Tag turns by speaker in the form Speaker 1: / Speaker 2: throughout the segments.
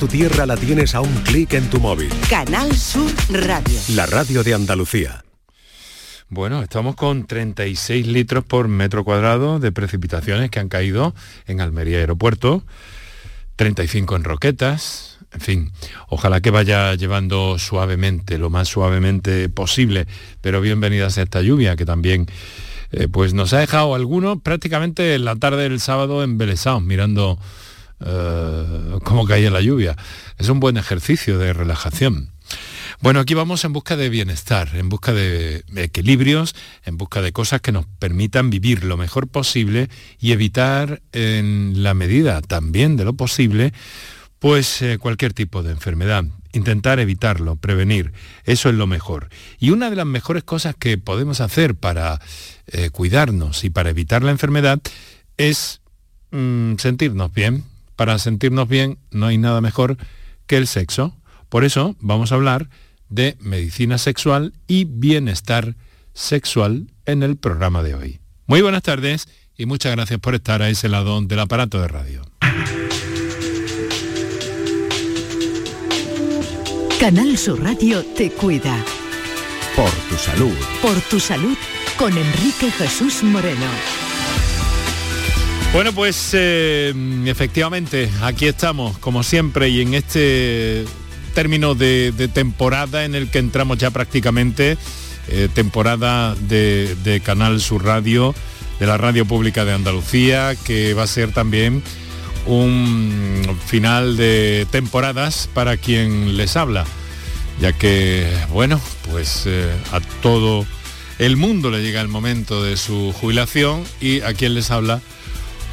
Speaker 1: Tu tierra la tienes a un clic en tu móvil.
Speaker 2: Canal Sur Radio.
Speaker 1: La radio de Andalucía.
Speaker 3: Bueno, estamos con 36 litros por metro cuadrado de precipitaciones que han caído en Almería Aeropuerto, 35 en Roquetas, en fin, ojalá que vaya llevando suavemente, lo más suavemente posible, pero bienvenidas a esta lluvia que también eh, pues nos ha dejado algunos prácticamente en la tarde del sábado embelesados mirando eh, cómo caía la lluvia. Es un buen ejercicio de relajación. Bueno, aquí vamos en busca de bienestar, en busca de equilibrios, en busca de cosas que nos permitan vivir lo mejor posible y evitar en la medida también de lo posible, pues eh, cualquier tipo de enfermedad. Intentar evitarlo, prevenir, eso es lo mejor. Y una de las mejores cosas que podemos hacer para eh, cuidarnos y para evitar la enfermedad es mm, sentirnos bien, para sentirnos bien no hay nada mejor que el sexo. Por eso vamos a hablar de medicina sexual y bienestar sexual en el programa de hoy. Muy buenas tardes y muchas gracias por estar a ese lado del aparato de radio.
Speaker 2: Canal Sur Radio te cuida.
Speaker 1: Por tu salud.
Speaker 2: Por tu salud con Enrique Jesús Moreno.
Speaker 3: Bueno, pues eh, efectivamente, aquí estamos, como siempre, y en este término de, temporada en el que entramos ya prácticamente, eh, temporada de, Canal Sur Radio, de la Radio Pública de Andalucía, que va a ser también un final de temporadas para quien les habla, ya que, bueno, pues eh, a todo el mundo le llega el momento de su jubilación y a quien les habla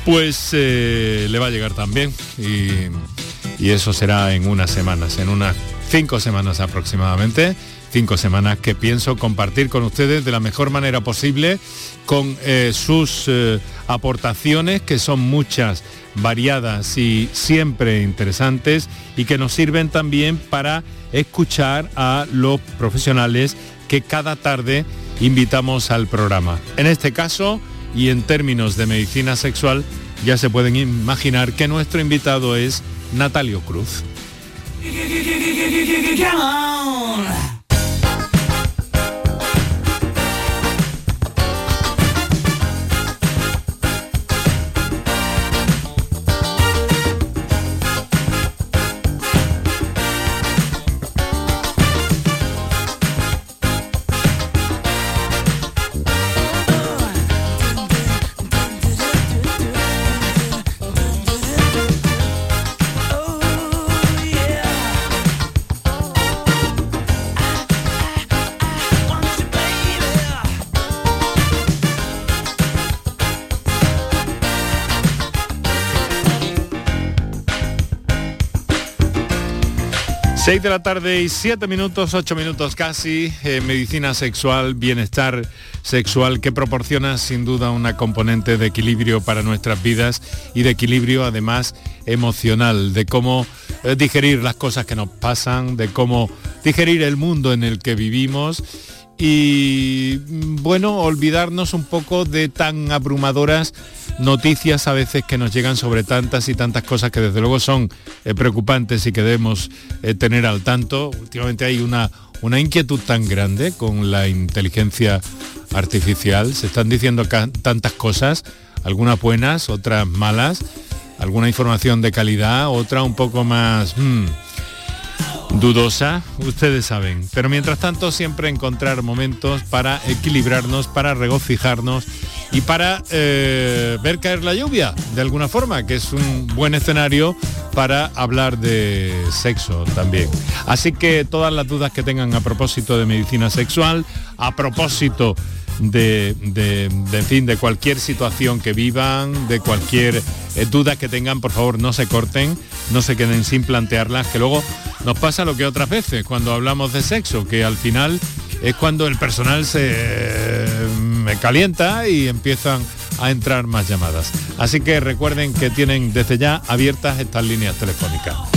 Speaker 3: pues eh, le va a llegar también y, eso será en unas semanas, en unas cinco semanas aproximadamente, cinco semanas que pienso compartir con ustedes de la mejor manera posible con eh, sus eh, aportaciones que son muchas, variadas y siempre interesantes y que nos sirven también para escuchar a los profesionales que cada tarde invitamos al programa. En este caso, y en términos de medicina sexual ya se pueden imaginar que nuestro invitado es Natalio Cruz. 6 de la tarde y 7 minutos, 8 minutos casi, eh, medicina sexual, bienestar sexual que proporciona sin duda una componente de equilibrio para nuestras vidas y de equilibrio además emocional, de cómo eh, digerir las cosas que nos pasan, de cómo digerir el mundo en el que vivimos y mm, bueno, olvidarnos un poco de tan abrumadoras noticias a veces que nos llegan sobre tantas y tantas cosas que desde luego son eh, preocupantes y que debemos eh, tener al tanto. Últimamente hay una, una inquietud tan grande con la inteligencia artificial. Se están diciendo tantas cosas, algunas buenas, otras malas, alguna información de calidad, otra un poco más... Hmm, dudosa, ustedes saben. Pero mientras tanto siempre encontrar momentos para equilibrarnos, para regocijarnos y para eh, ver caer la lluvia de alguna forma, que es un buen escenario para hablar de sexo también. Así que todas las dudas que tengan a propósito de medicina sexual, a propósito de, de, fin, de cualquier situación que vivan, de cualquier eh, duda que tengan, por favor no se corten, no se queden sin plantearlas, que luego nos pasa lo que otras veces cuando hablamos de sexo, que al final es cuando el personal se eh, calienta y empiezan a entrar más llamadas. Así que recuerden que tienen desde ya abiertas estas líneas telefónicas.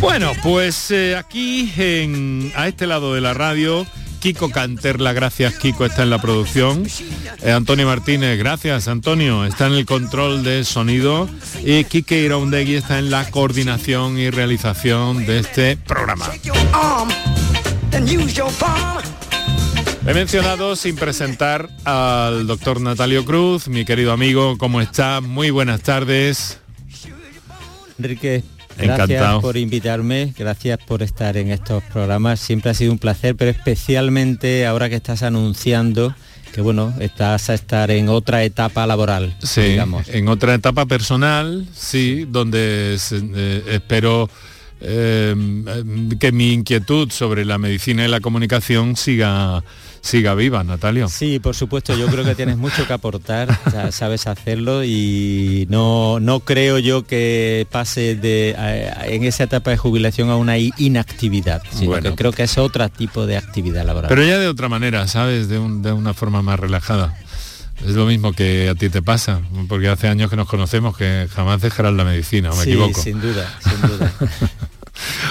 Speaker 3: Bueno, pues eh, aquí en, a este lado de la radio Kiko Canterla, gracias Kiko, está en la producción. Eh, Antonio Martínez, gracias Antonio, está en el control de sonido. Y Kike Iraundegui está en la coordinación y realización de este programa. He mencionado sin presentar al doctor Natalio Cruz, mi querido amigo, ¿cómo está? Muy buenas tardes.
Speaker 4: Enrique, Gracias por invitarme, gracias por estar en estos programas. Siempre ha sido un placer, pero especialmente ahora que estás anunciando que bueno, estás a estar en otra etapa laboral,
Speaker 3: sí, digamos. En otra etapa personal, sí, donde eh, espero eh, que mi inquietud sobre la medicina y la comunicación siga siga viva, Natalia.
Speaker 4: Sí, por supuesto, yo creo que tienes mucho que aportar, sabes hacerlo y no, no creo yo que pase de, en esa etapa de jubilación a una inactividad, sino que creo que es otro tipo de actividad laboral.
Speaker 3: Pero ya de otra manera, ¿sabes? De, una forma más relajada. Es lo mismo que a ti te pasa, porque hace años que nos conocemos que jamás dejarás la medicina, ¿o me
Speaker 4: sí, sin duda, sin duda.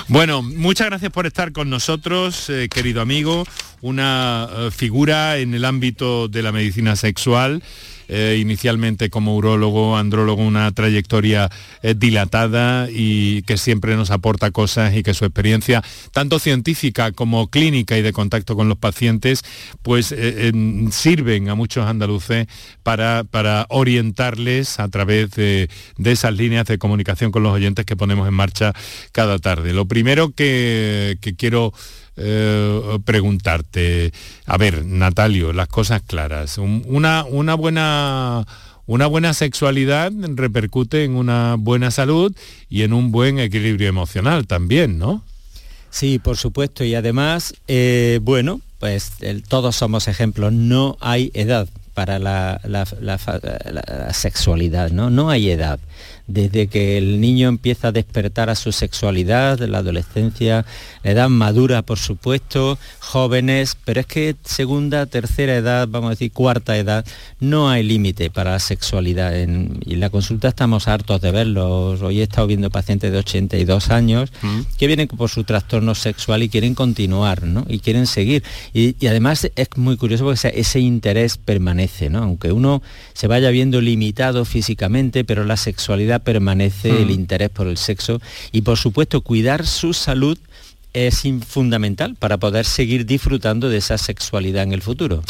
Speaker 3: Bueno, muchas gracias por estar con nosotros, eh, querido amigo, una eh, figura en el ámbito de la medicina sexual. Eh, inicialmente como urólogo, andrólogo, una trayectoria eh, dilatada y que siempre nos aporta cosas y que su experiencia, tanto científica como clínica y de contacto con los pacientes, pues eh, sirven a muchos andaluces para, para orientarles a través de, esas líneas de comunicación con los oyentes que ponemos en marcha cada tarde. Lo primero que, que quiero eh, preguntarte, a ver, Natalio, las cosas claras, una, una buena una buena sexualidad repercute en una buena salud y en un buen equilibrio emocional también, ¿no?
Speaker 4: Sí, por supuesto, y además, eh, bueno, pues todos somos ejemplos, no hay edad para la, la, sexualidad, ¿no? No hay edad desde que el niño empieza a despertar a su sexualidad, la adolescencia, la edad madura, por supuesto, jóvenes, pero es que segunda, tercera edad, vamos a decir cuarta edad, no hay límite para la sexualidad. En, y en la consulta estamos hartos de verlos. Hoy he estado viendo pacientes de 82 años mm. que vienen por su trastorno sexual y quieren continuar, ¿no? Y quieren seguir. Y, además es muy curioso porque ese, interés permanece, ¿no? Aunque uno se vaya viendo limitado físicamente, pero la sexualidad permanece el mm. interés por el sexo y por supuesto cuidar su salud es fundamental para poder seguir disfrutando de esa sexualidad en el futuro.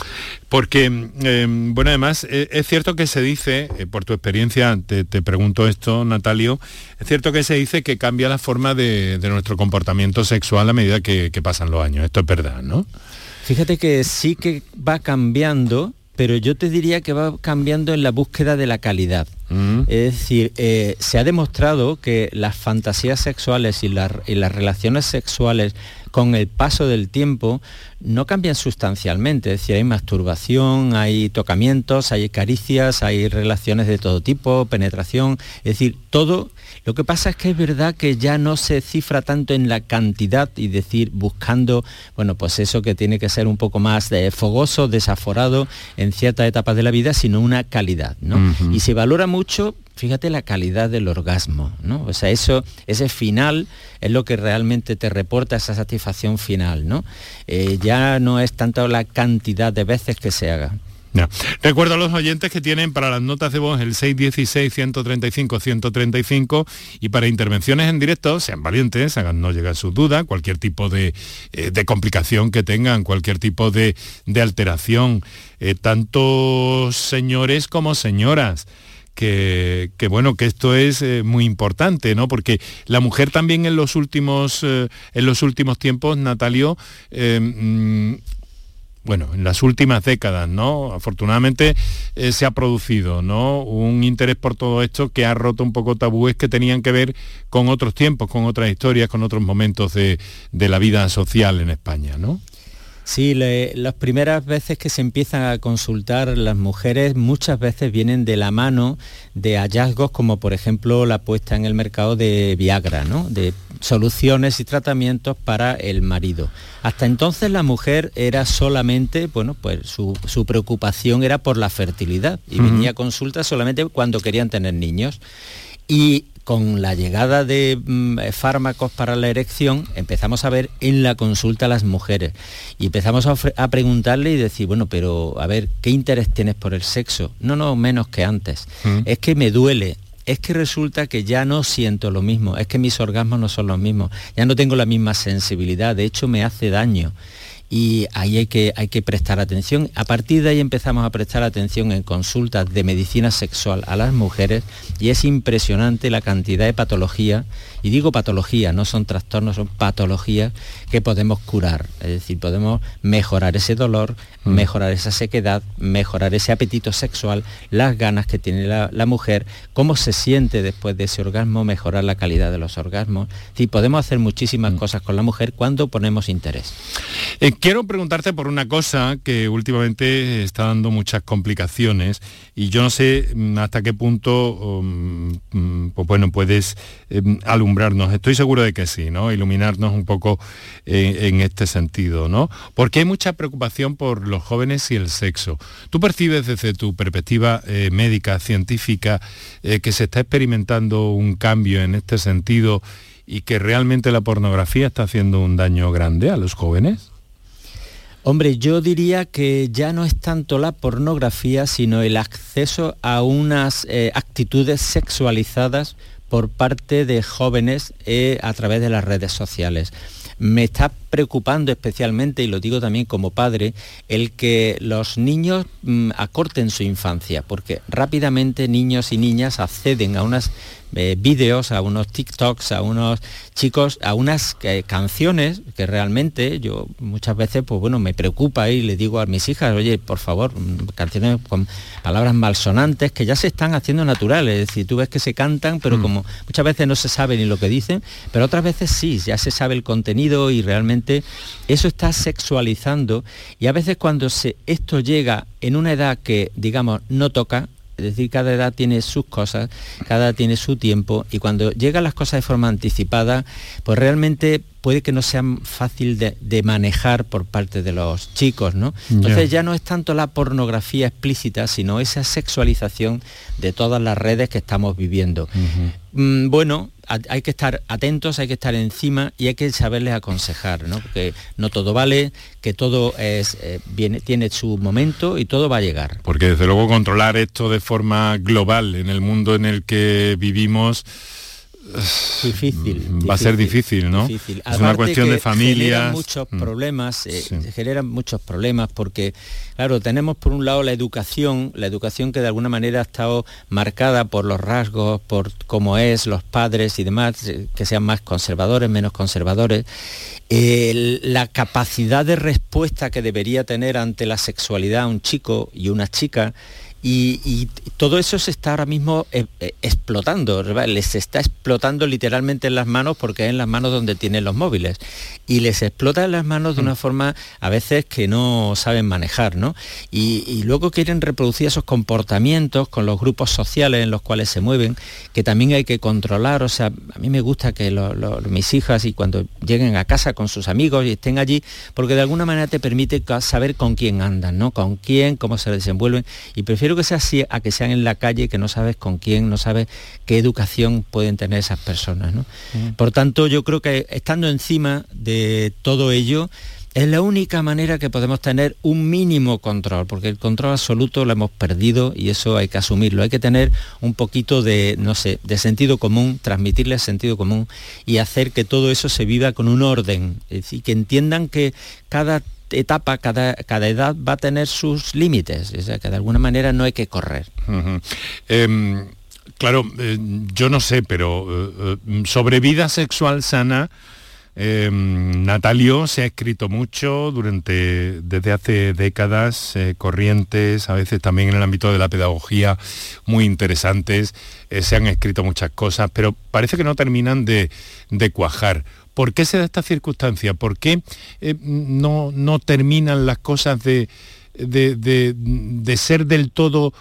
Speaker 3: Porque, em, bueno, además, e, es cierto que se dice, eh, por tu experiencia, te, pregunto esto, Natalio, es cierto que se dice que cambia la forma de, nuestro comportamiento sexual a medida que, que pasan los años. Esto es verdad, ¿no?
Speaker 4: Fíjate que sí que va cambiando, pero yo te diría que va cambiando en la búsqueda de la calidad. Mm. Es decir, eh, se ha demostrado que las fantasías sexuales y, y las relaciones sexuales con el paso del tiempo no cambian sustancialmente, es decir, hay masturbación, hay tocamientos, hay caricias, hay relaciones de todo tipo, penetración, es decir, todo. Lo que pasa es que es verdad que ya no se cifra tanto en la cantidad y decir buscando, bueno, pues eso que tiene que ser un poco más de fogoso, desaforado en ciertas etapas de la vida, sino una calidad, ¿no? Y se valora mucho fíjate la calidad del orgasmo, ¿no? O sea, eso, ese final es lo que realmente te reporta esa satisfacción final, ¿no? Eh, ya no es tanto la cantidad de veces que se haga.
Speaker 3: Recuerdo a los oyentes que tienen para las notas de voz el 616-135-135 y para intervenciones en directo, sean valientes, hagan no llegar su duda, cualquier tipo de, eh, complicación que tengan, cualquier tipo de, alteración, eh, tanto señores como señoras. Que, bueno, que esto es eh, muy importante, ¿no? Porque la mujer también en los últimos, en los últimos tiempos, Natalio, mm, bueno, en las últimas décadas, ¿no? Afortunadamente eh, se ha producido, ¿no? Un interés por todo esto que ha roto un poco tabúes que tenían que ver con otros tiempos, con otras historias, con otros momentos de, la vida social en España, ¿no?
Speaker 4: Sí, las primeras veces que se empiezan a consultar las mujeres muchas veces vienen de la mano de hallazgos como por ejemplo la puesta en el mercado de Viagra, ¿no? de soluciones y tratamientos para el marido. Hasta entonces la mujer era solamente, bueno, pues su, preocupación era por la fertilidad y venía a consulta solamente cuando querían tener niños. Y con la llegada de mm, fármacos para la erección, empezamos a ver en la consulta a las mujeres y empezamos a, preguntarle y decir, bueno, pero a ver, ¿qué interés tienes por el sexo? No, no, menos que antes. Mm. Es que me duele, es que resulta que ya no siento lo mismo, es que mis orgasmos no son los mismos, ya no tengo la misma sensibilidad, de hecho me hace daño y ahí hay que, hay que prestar atención. A partir de ahí empezamos a prestar atención en consultas de medicina sexual a las mujeres y es impresionante la cantidad de patología, y digo patología, no son trastornos, son patologías que podemos curar, es decir, podemos mejorar ese dolor, mm. mejorar esa sequedad, mejorar ese apetito sexual, las ganas que tiene la, mujer, cómo se siente después de ese orgasmo, mejorar la calidad de los orgasmos. Es podemos hacer muchísimas mm. cosas con la mujer cuando ponemos interés.
Speaker 3: Eh, quiero preguntarte por una cosa que últimamente está dando muchas complicaciones y yo no sé mm, hasta qué punto um, mm, pues bueno, puedes em, alumbrarnos. Estoy seguro de que sí, ¿no? Iluminarnos un poco en, este sentido, ¿no? Porque hay mucha preocupación por los jóvenes y el sexo. ¿Tú percibes desde tu perspectiva eh, médica, científica, eh, que se está experimentando un cambio en este sentido y que realmente la pornografía está haciendo un daño grande a los jóvenes?
Speaker 4: Hombre, yo diría que ya no es tanto la pornografía, sino el acceso a unas eh, actitudes sexualizadas por parte de jóvenes eh, a través de las redes sociales. Me está preocupando especialmente, y lo digo también como padre, el que los niños mm, acorten su infancia, porque rápidamente niños y niñas acceden a unas eh, vídeos, a unos TikToks, a unos chicos, a unas eh, canciones que realmente yo muchas veces, pues bueno, me preocupa y le digo a mis hijas, oye, por favor, mm, canciones con palabras malsonantes que ya se están haciendo naturales, es decir, tú ves que se cantan, pero mm. como muchas veces no se sabe ni lo que dicen, pero otras veces sí, ya se sabe el contenido y realmente eso está sexualizando y a veces cuando se, esto llega en una edad que, digamos, no toca, es decir, cada edad tiene sus cosas, cada edad tiene su tiempo y cuando llegan las cosas de forma anticipada, pues realmente puede que no sea fácil de, manejar por parte de los chicos, ¿no? Entonces ya no es tanto la pornografía explícita, sino esa sexualización de todas las redes que estamos viviendo. Mm, bueno, hay que estar atentos, hay que estar encima y hay que saberles aconsejar, ¿no? Porque no todo vale, que todo eh, tiene su momento y todo va a llegar.
Speaker 3: Porque desde luego controlar esto de forma global en el mundo en el que vivimos
Speaker 4: difícil,
Speaker 3: va a ser difícil, ¿no? Es una cuestión de familia.
Speaker 4: muchos mm. problemas, eh, generan muchos problemas porque, claro, tenemos por un lado la educación, la educación que de alguna manera ha estado marcada por los rasgos, por cómo es, los padres y demás, eh, que sean más conservadores, menos conservadores. la capacidad de respuesta que debería tener ante la sexualidad un chico y una chica y, todo eso se está ahora mismo eh, eh, explotando, les está explotando literalmente en las manos porque es en las manos donde tienen los móviles. Y les explota en las manos de una mm. forma a veces que no saben manejar, ¿no? Y, luego quieren reproducir esos comportamientos con los grupos sociales en los cuales se mueven, que también hay que controlar. O sea, a mí me gusta que mis hijas y cuando lleguen a casa con sus amigos y estén allí, porque de alguna manera te permite saber con quién andan, ¿no? Con quién, cómo se desenvuelven. Y prefiero que sea así a que sean en la calle, que no sabes con quién, no sabes qué educación pueden tener esas personas. Por tanto, yo creo que estando encima de todo ello, es la única manera que podemos tener un mínimo control, porque el control absoluto lo hemos perdido y eso hay que asumirlo. Hay que tener un poquito de, no sé, de sentido común, transmitirle sentido común y hacer que todo eso se viva con un orden. Es decir, que entiendan que cada etapa, cada, cada edad va a tener sus límites, o sea, que de alguna manera no hay que correr.
Speaker 3: Em, claro, eh, yo no sé, pero eh, eh, sobre vida sexual sana, Em, Natalio se ha escrito mucho durante, desde hace décadas, corrientes, a veces también en el ámbito de la pedagogía, muy interesantes. Se han escrito muchas cosas, pero parece que no terminan de, cuajar. ¿Por qué se da esta circunstancia? ¿Por qué eh, no, no, terminan las cosas de, de ser del todo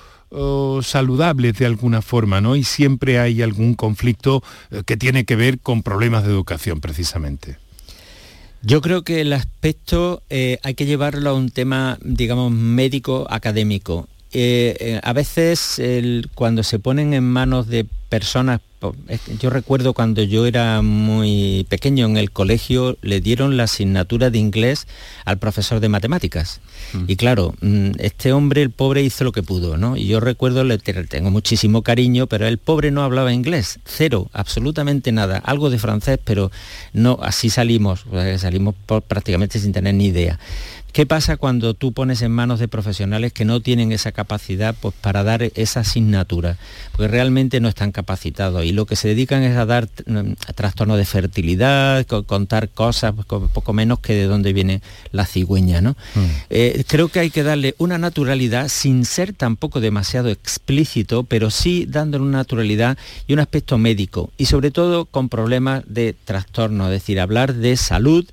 Speaker 3: saludables de alguna forma, ¿no? Y siempre hay algún conflicto eh, que tiene que ver con problemas de educación, precisamente.
Speaker 4: Yo creo que el aspecto eh, hay que llevarlo a un tema, digamos, médico académico. Eh, a veces cuando se ponen en manos de personas yo recuerdo cuando yo era muy pequeño en el colegio, le dieron la asignatura de inglés al profesor de matemáticas. Mm. Y claro, mm, este hombre, el pobre, hizo lo que pudo, ¿no? Y yo recuerdo, le tengo muchísimo cariño, pero el pobre no hablaba inglés, cero, absolutamente nada. Algo de francés, pero no, así salimos, salimos prácticamente sin tener ni idea. ¿Qué pasa cuando tú pones en manos de profesionales que no tienen esa capacidad pues, para dar esa asignatura? Porque realmente no están capacitados y lo que se dedican es a dar mm, trastornos de fertilidad, contar cosas pues, poco menos que de dónde viene la cigüeña. ¿no? Mm. Eh, creo que hay que darle una naturalidad sin ser tampoco demasiado explícito, pero sí dándole una naturalidad y un aspecto médico y sobre todo con problemas de trastorno, es decir, hablar de salud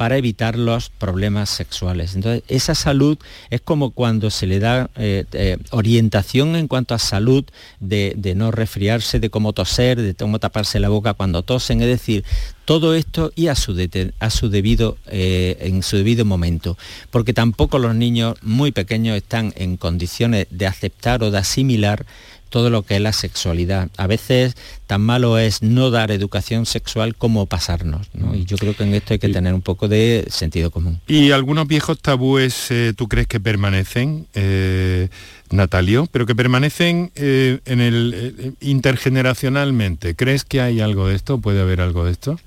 Speaker 4: para evitar los problemas sexuales. Entonces, esa salud es como cuando se le da eh, eh, orientación en cuanto a salud de, no resfriarse, de cómo toser, de cómo taparse la boca cuando tosen, es decir, todo esto y a eh, en su debido momento, porque tampoco los niños muy pequeños están en condiciones de aceptar o de asimilar todo lo que es la sexualidad. A veces tan malo es no dar educación sexual como pasarnos. ¿no? Y yo creo que en esto hay que tener un poco de sentido común.
Speaker 3: ¿Y algunos viejos tabúes eh, tú crees que permanecen, eh, Natalio, pero que permanecen eh, en el intergeneracionalmente? ¿Crees que hay algo de esto? ¿Puede haber algo de esto?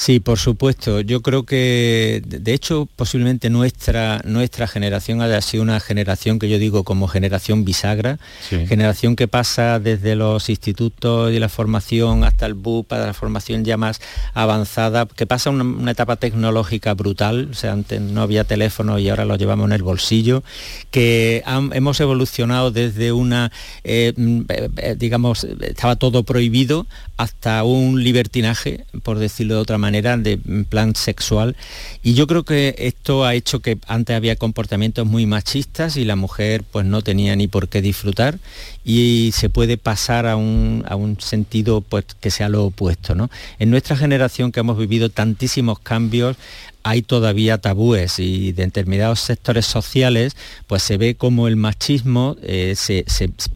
Speaker 4: Sí, por supuesto. Yo creo que, de hecho, posiblemente nuestra, nuestra generación haya sido una generación que yo digo como generación bisagra, generación que pasa desde los institutos y la formación hasta el BUP, para la formación ya más avanzada, que pasa una, etapa tecnológica brutal, o sea, antes no había teléfono y ahora lo llevamos en el bolsillo, que hemos evolucionado desde una, eh, mm, eh, eh, digamos, estaba todo prohibido hasta un libertinaje, por decirlo de otra manera de plan sexual. Y yo creo que esto ha hecho que antes había comportamientos muy machistas y la mujer pues no tenía ni por qué disfrutar y se puede pasar a un, a un sentido pues que sea lo opuesto. ¿no? En nuestra generación que hemos vivido tantísimos cambios, hay todavía tabúes y de determinados sectores sociales pues se ve como el machismo eh, se,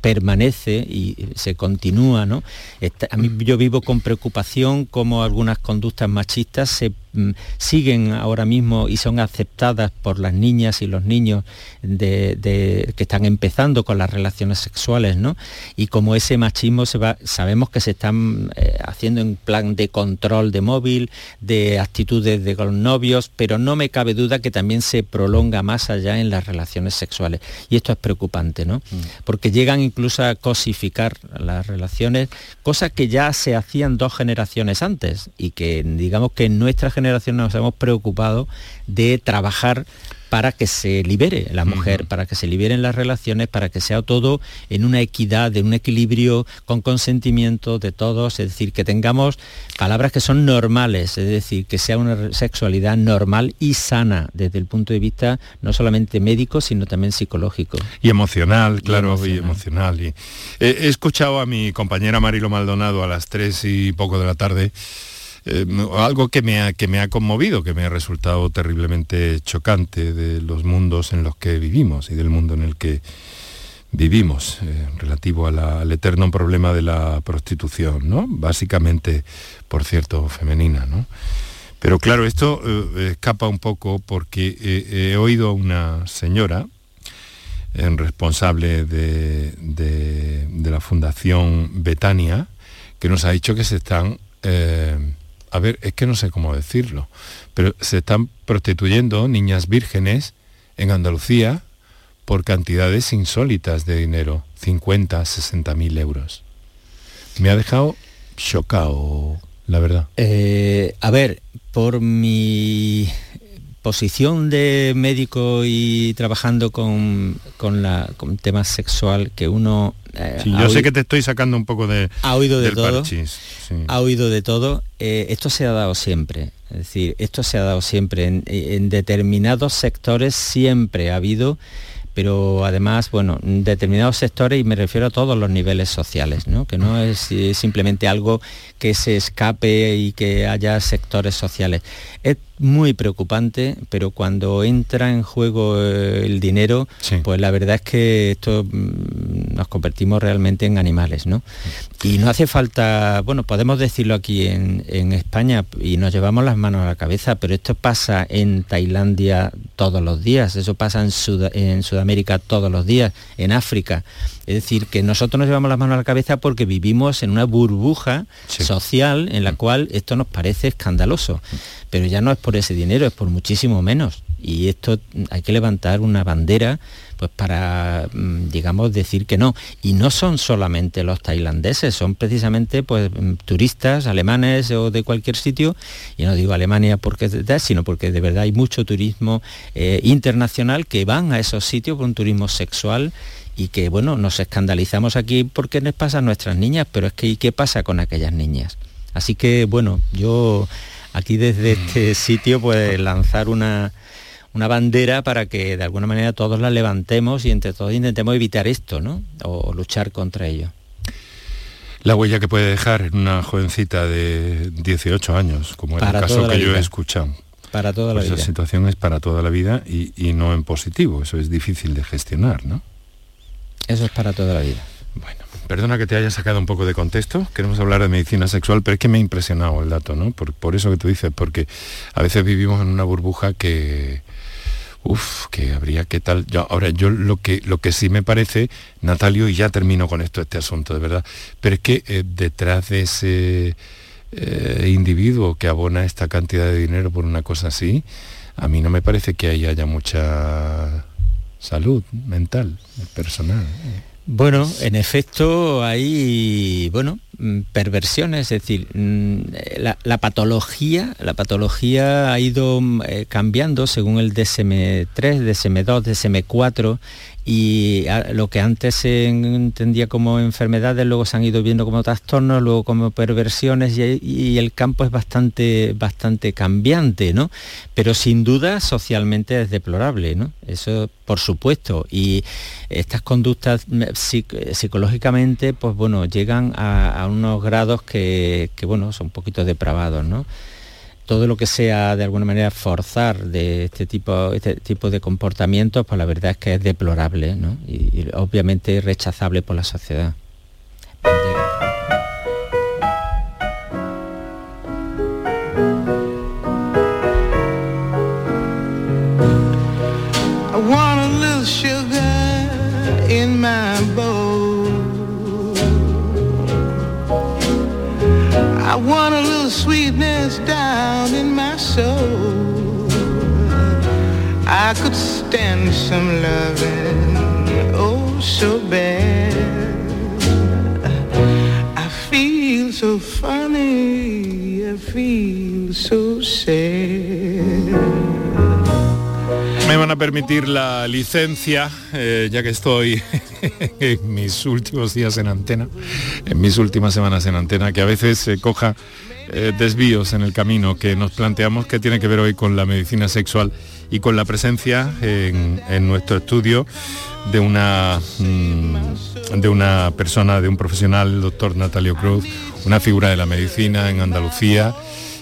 Speaker 4: permanece y se continúa. ¿no? a mí, yo vivo con preocupación como algunas conductas machistas se siguen ahora mismo y son aceptadas por las niñas y los niños de, que están empezando con las relaciones sexuales, ¿no? Y como ese machismo se va, sabemos que se están eh, haciendo en plan de control de móvil, de actitudes de con novios, pero no me cabe duda que también se prolonga más allá en las relaciones sexuales. Y esto es preocupante, ¿no? Mm. Porque llegan incluso a cosificar las relaciones, cosas que ya se hacían dos generaciones antes y que digamos que en nuestra generación generación nos hemos preocupado de trabajar para que se libere la mujer, para que se liberen las relaciones, para que sea todo en una equidad, de un equilibrio con consentimiento de todos, es decir, que tengamos palabras que son normales, es decir, que sea una sexualidad normal y sana desde el punto de vista no solamente médico, sino también psicológico.
Speaker 3: Y emocional, claro, y emocional. Y, he escuchado a mi compañera Marilo Maldonado a las tres y poco de la tarde eh, algo que me, ha, que me ha conmovido, que me ha resultado terriblemente chocante de los mundos en los que vivimos y del mundo en el que vivimos, eh, relativo al eterno problema de la prostitución. Básicamente, por cierto, femenina. Pero claro, esto eh, escapa un poco porque he oído a una señora, responsable de, de, la Fundación Betania, que nos ha dicho que se están a ver, es que no sé cómo decirlo, pero se están prostituyendo niñas vírgenes en Andalucía por cantidades insólitas de dinero, 50, 60 mil euros. Me ha dejado chocado, la verdad.
Speaker 4: Eh, a ver, por mi posición de médico y trabajando con, la, con temas sexual que uno...
Speaker 3: Eh, yo sé que te estoy sacando un poco de...
Speaker 4: Ha oído de todo. Ha oído de todo. Eh, esto se ha dado siempre. Es decir, esto se ha dado siempre. en determinados sectores siempre ha habido pero además, bueno, determinados sectores, y me refiero a todos los niveles sociales, ¿no? que no es simplemente algo que se escape y que haya sectores sociales. Es muy preocupante, pero cuando entra en juego eh, el dinero, pues la verdad es que esto mm, nos convertimos realmente en animales, ¿no? Y no hace falta, bueno, podemos decirlo aquí en, España y nos llevamos las manos a la cabeza, pero esto pasa en Tailandia todos los días, eso pasa en, en Sudamérica todos los días, en África. Es decir, que nosotros nos llevamos las manos a la cabeza porque vivimos en una burbuja social en la mm. cual esto nos parece escandaloso. Pero ya no es por ese dinero, es por muchísimo menos. Y esto hay que levantar una bandera pues para, mm, digamos, decir que no. Y no son solamente los tailandeses, son precisamente pues, mm, turistas alemanes o de cualquier sitio, y no digo Alemania porque es sino porque de verdad hay mucho turismo eh, internacional que van a esos sitios por un turismo sexual y que bueno, nos escandalizamos aquí porque les pasa a nuestras niñas, pero es que ¿y qué pasa con aquellas niñas? Así que bueno, yo aquí desde este sitio pues lanzar una, una bandera para que de alguna manera todos la levantemos y entre todos intentemos evitar esto, ¿no? O, luchar contra ello.
Speaker 3: La huella que puede dejar en una jovencita de 18 años, como en el caso que yo he escuchado.
Speaker 4: Para toda la
Speaker 3: pues
Speaker 4: vida.
Speaker 3: Esa situación es para toda la vida y, y no en positivo, eso es difícil de gestionar, ¿no?
Speaker 4: Eso es para toda la vida.
Speaker 3: Perdona que te haya sacado un poco de contexto, queremos hablar de medicina sexual, pero es que me ha impresionado el dato, ¿no? Por, eso que tú dices, porque a veces vivimos en una burbuja que, Uf, que habría que tal. Yo, ahora, yo lo que, lo que sí me parece, Natalio, y ya termino con esto, este asunto, de verdad, pero es que eh, detrás de ese eh, individuo que abona esta cantidad de dinero por una cosa así, a mí no me parece que ahí haya mucha salud mental, personal.
Speaker 4: Bueno, en efecto hay, bueno, mm, perversiones, es decir, mm, la, patología, la patología ha ido mm, eh, cambiando según el DSM-3, DSM-2, DSM-4 y lo que antes se entendía como enfermedades luego se han ido viendo como trastornos, luego como perversiones y, el campo es bastante, bastante cambiante, ¿no? Pero sin duda socialmente es deplorable, ¿no? Eso por supuesto. Y estas conductas psicológicamente, pues bueno, llegan a, unos grados que, que, bueno, son un poquito depravados, ¿no? Todo lo que sea de alguna manera forzar de este tipo, este tipo de comportamientos, pues la verdad es que es deplorable y, obviamente rechazable por la sociedad. So bad. I feel so funny, I feel so sad. Me van a permitir la licencia, eh, ya que estoy en mis últimos días en antena, en mis últimas semanas en antena, que a veces se coja eh, desvíos en el camino que nos planteamos que tiene que ver hoy con la medicina sexual y con la presencia en, nuestro estudio de una, mm, de una persona, de un profesional, el doctor Natalio Cruz, una figura de la medicina en Andalucía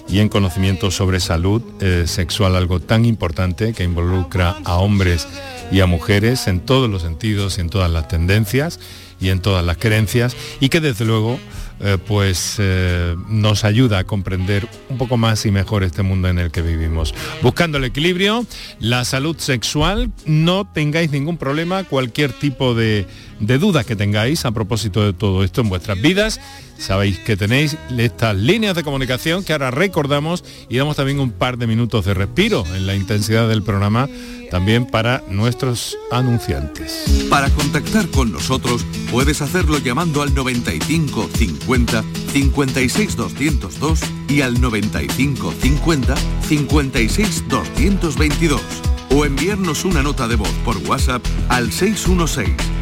Speaker 4: y en conocimiento sobre salud eh, sexual, algo tan importante que involucra a hombres y a mujeres en todos los sentidos y en todas las tendencias y en todas las creencias y que desde luego eh, pues eh, nos ayuda a comprender un poco más y mejor este mundo en el que vivimos. Buscando el equilibrio, la salud sexual, no tengáis ningún problema, cualquier tipo de, de dudas que tengáis a propósito de todo esto en vuestras vidas. Sabéis que tenéis estas líneas de comunicación que ahora recordamos y damos también un par de minutos de respiro en la intensidad del programa también para nuestros anunciantes.
Speaker 5: Para contactar con nosotros puedes hacerlo llamando al 95 50 56 202 y al 95 50 56 222 o enviarnos una nota de voz por WhatsApp al 616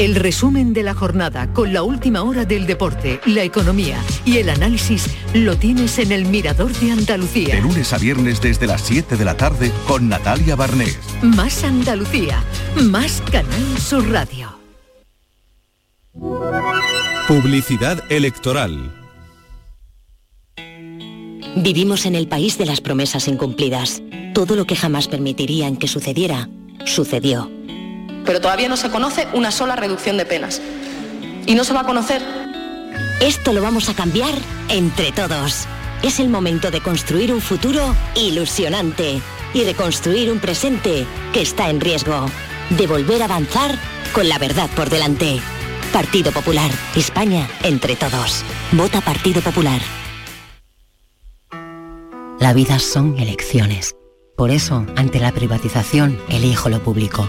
Speaker 6: El resumen de la jornada con la última hora del deporte, la economía y el análisis lo tienes en el Mirador de Andalucía.
Speaker 7: De lunes a viernes desde las 7 de la tarde con Natalia Barnés.
Speaker 6: Más Andalucía, más Canal Sur Radio.
Speaker 1: Publicidad electoral.
Speaker 8: Vivimos en el país de las promesas incumplidas. Todo lo que jamás permitirían que sucediera, sucedió
Speaker 9: pero todavía no se conoce una sola reducción de penas. Y no se va a conocer.
Speaker 8: Esto lo vamos a cambiar entre todos. Es el momento de construir un futuro ilusionante y de construir un presente que está en riesgo. De volver a avanzar con la verdad por delante. Partido Popular. España entre todos. Vota Partido Popular.
Speaker 10: La vida son elecciones. Por eso, ante la privatización, elijo lo público.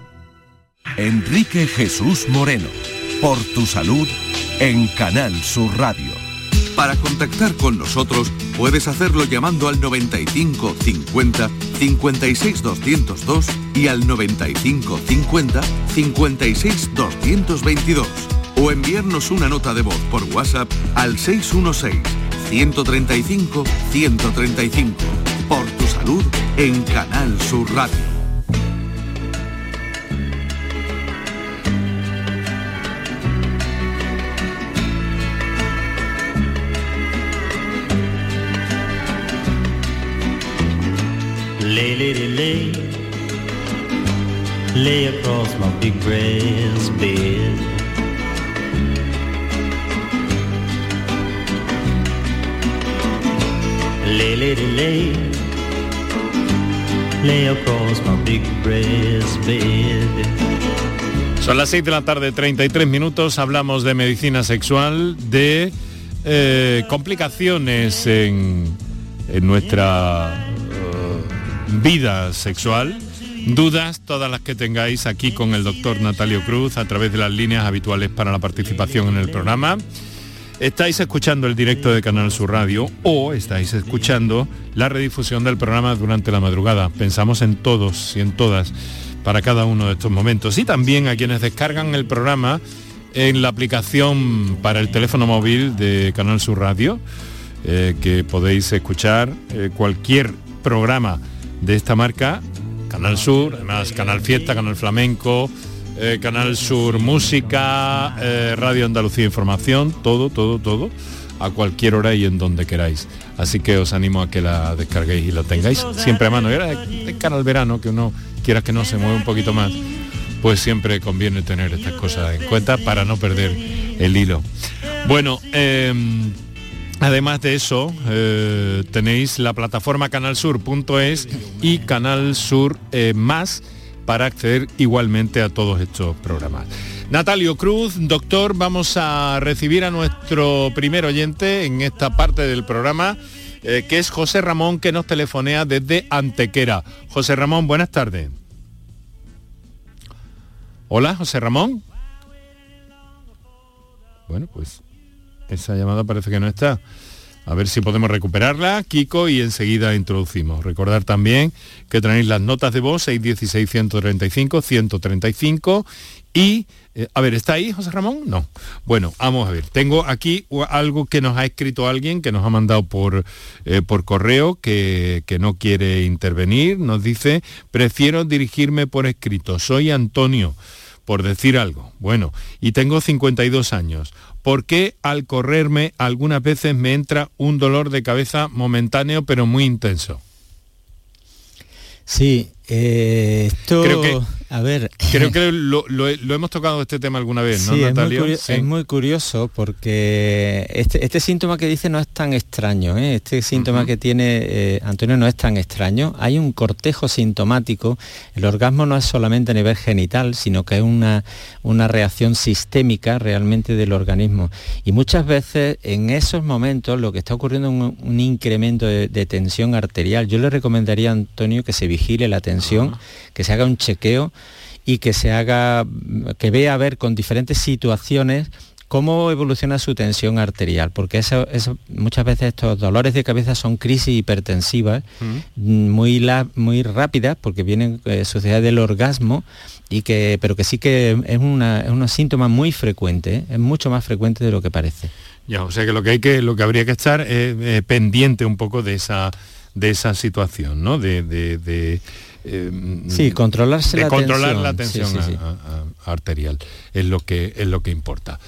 Speaker 7: Enrique Jesús Moreno, por tu salud en Canal Sur Radio.
Speaker 5: Para contactar con nosotros puedes hacerlo llamando al 95 50 56 202 y al 95 50 56 222 o enviarnos una nota de voz por WhatsApp al 616 135 135. Por tu salud en Canal Sur Radio.
Speaker 11: Lady, lay, lay across my big brass bed. Lay, lady, lay, lay across my big brass bed.
Speaker 3: Son las 6 de la tarde, 33 minutos. Hablamos de medicina sexual, de eh, complicaciones en, nuestra vida sexual. Dudas, todas las que tengáis aquí con el doctor Natalio Cruz a través de las líneas habituales para la participación en el programa. Estáis escuchando el directo de Canal Sur Radio o estáis escuchando la redifusión del programa durante la madrugada. Pensamos en todos y en todas para cada uno de estos momentos. Y también a quienes descargan el programa en la aplicación para el teléfono móvil de Canal Sur Radio, eh, que podéis escuchar eh, cualquier programa de esta marca, Canal Sur, además Canal Fiesta, Canal Flamenco, eh, Canal Sur Música, eh, Radio Andalucía Información, todo, todo, todo, a cualquier hora y en donde queráis. Así que os animo a que la descarguéis y la tengáis siempre a mano. Y ahora de cara verano, que uno quiera que no se mueva un poquito más, pues siempre conviene tener estas cosas en cuenta para no perder el hilo. Bueno, eh, Además de eso, eh, tenéis la plataforma canalsur.es y Canal Sur eh, Más para acceder igualmente a todos estos programas. Natalio Cruz, doctor, vamos a recibir a nuestro primer oyente en esta parte del programa, eh, que es José Ramón, que nos telefonea desde Antequera. José Ramón, buenas tardes. Hola, José Ramón. Bueno, pues esa llamada parece que no está. A ver si podemos recuperarla, Kiko, y enseguida introducimos. Recordar también que tenéis las notas de voz 616-135-135 y... Eh, a ver, ¿está ahí José Ramón? No. Bueno, vamos a ver. Tengo aquí algo que nos ha escrito alguien, que nos ha mandado por, eh, por correo, que, que no quiere intervenir. Nos dice, prefiero dirigirme por escrito. Soy Antonio por decir algo. Bueno, y tengo 52 años. ¿Por qué al correrme algunas veces me entra un dolor de cabeza momentáneo pero muy intenso?
Speaker 4: Sí, eh, esto...
Speaker 3: Creo que
Speaker 4: a ver.
Speaker 3: Creo que lo, hemos tocado este tema alguna vez, ¿no,
Speaker 4: sí,
Speaker 3: Natalia?
Speaker 4: Es muy, curioso, es muy curioso porque este, este, síntoma que dice no es tan extraño. ¿eh? Este síntoma que tiene eh, Antonio no es tan extraño. Hay un cortejo sintomático. El orgasmo no es solamente a nivel genital, sino que es una, una reacción sistémica realmente del organismo. Y muchas veces en esos momentos lo que está ocurriendo es un, incremento de, tensión arterial. Yo le recomendaría a Antonio que se vigile la tensión, que se haga un chequeo y que se haga, que vea a ver con diferentes situaciones cómo evoluciona su tensión arterial, porque eso, muchas veces estos dolores de cabeza son crisis hipertensivas muy, muy rápidas, porque vienen eh, suceder del orgasmo, y que, pero que sí que es, una, es un síntoma muy frecuente, ¿eh? es mucho más frecuente de lo que parece.
Speaker 3: Ya, o sea que lo que hay que, lo que habría que estar es pendiente un poco de esa, de esa situación, ¿no? de
Speaker 4: eh, sí, controlarse
Speaker 3: la controlar tensión. la tensión arterial es lo que es lo que importa.